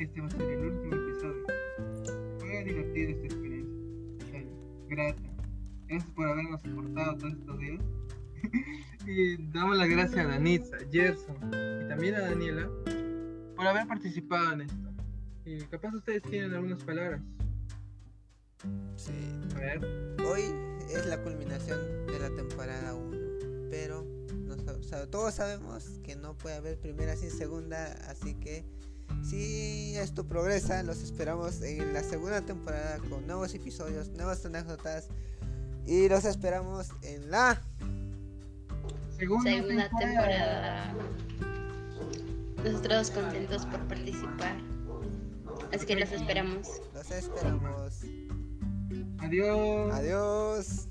este va a ser el último episodio. Fue divertida esta experiencia, Ay, grata. Gracias por habernos soportado todos estos días. y damos las gracias a Danitza, Gerson y también a Daniela por haber participado en esto. Y capaz ustedes tienen algunas palabras. Sí. A ver. Hoy es la culminación de la temporada 1, pero todos sabemos que no puede haber primera sin segunda, así que si esto progresa, los esperamos en la segunda temporada con nuevos episodios, nuevas anécdotas y los esperamos en la Segunda, Segunda temporada. Nosotros contentos por participar. Así que los esperamos. los esperamos. Adiós. Adiós.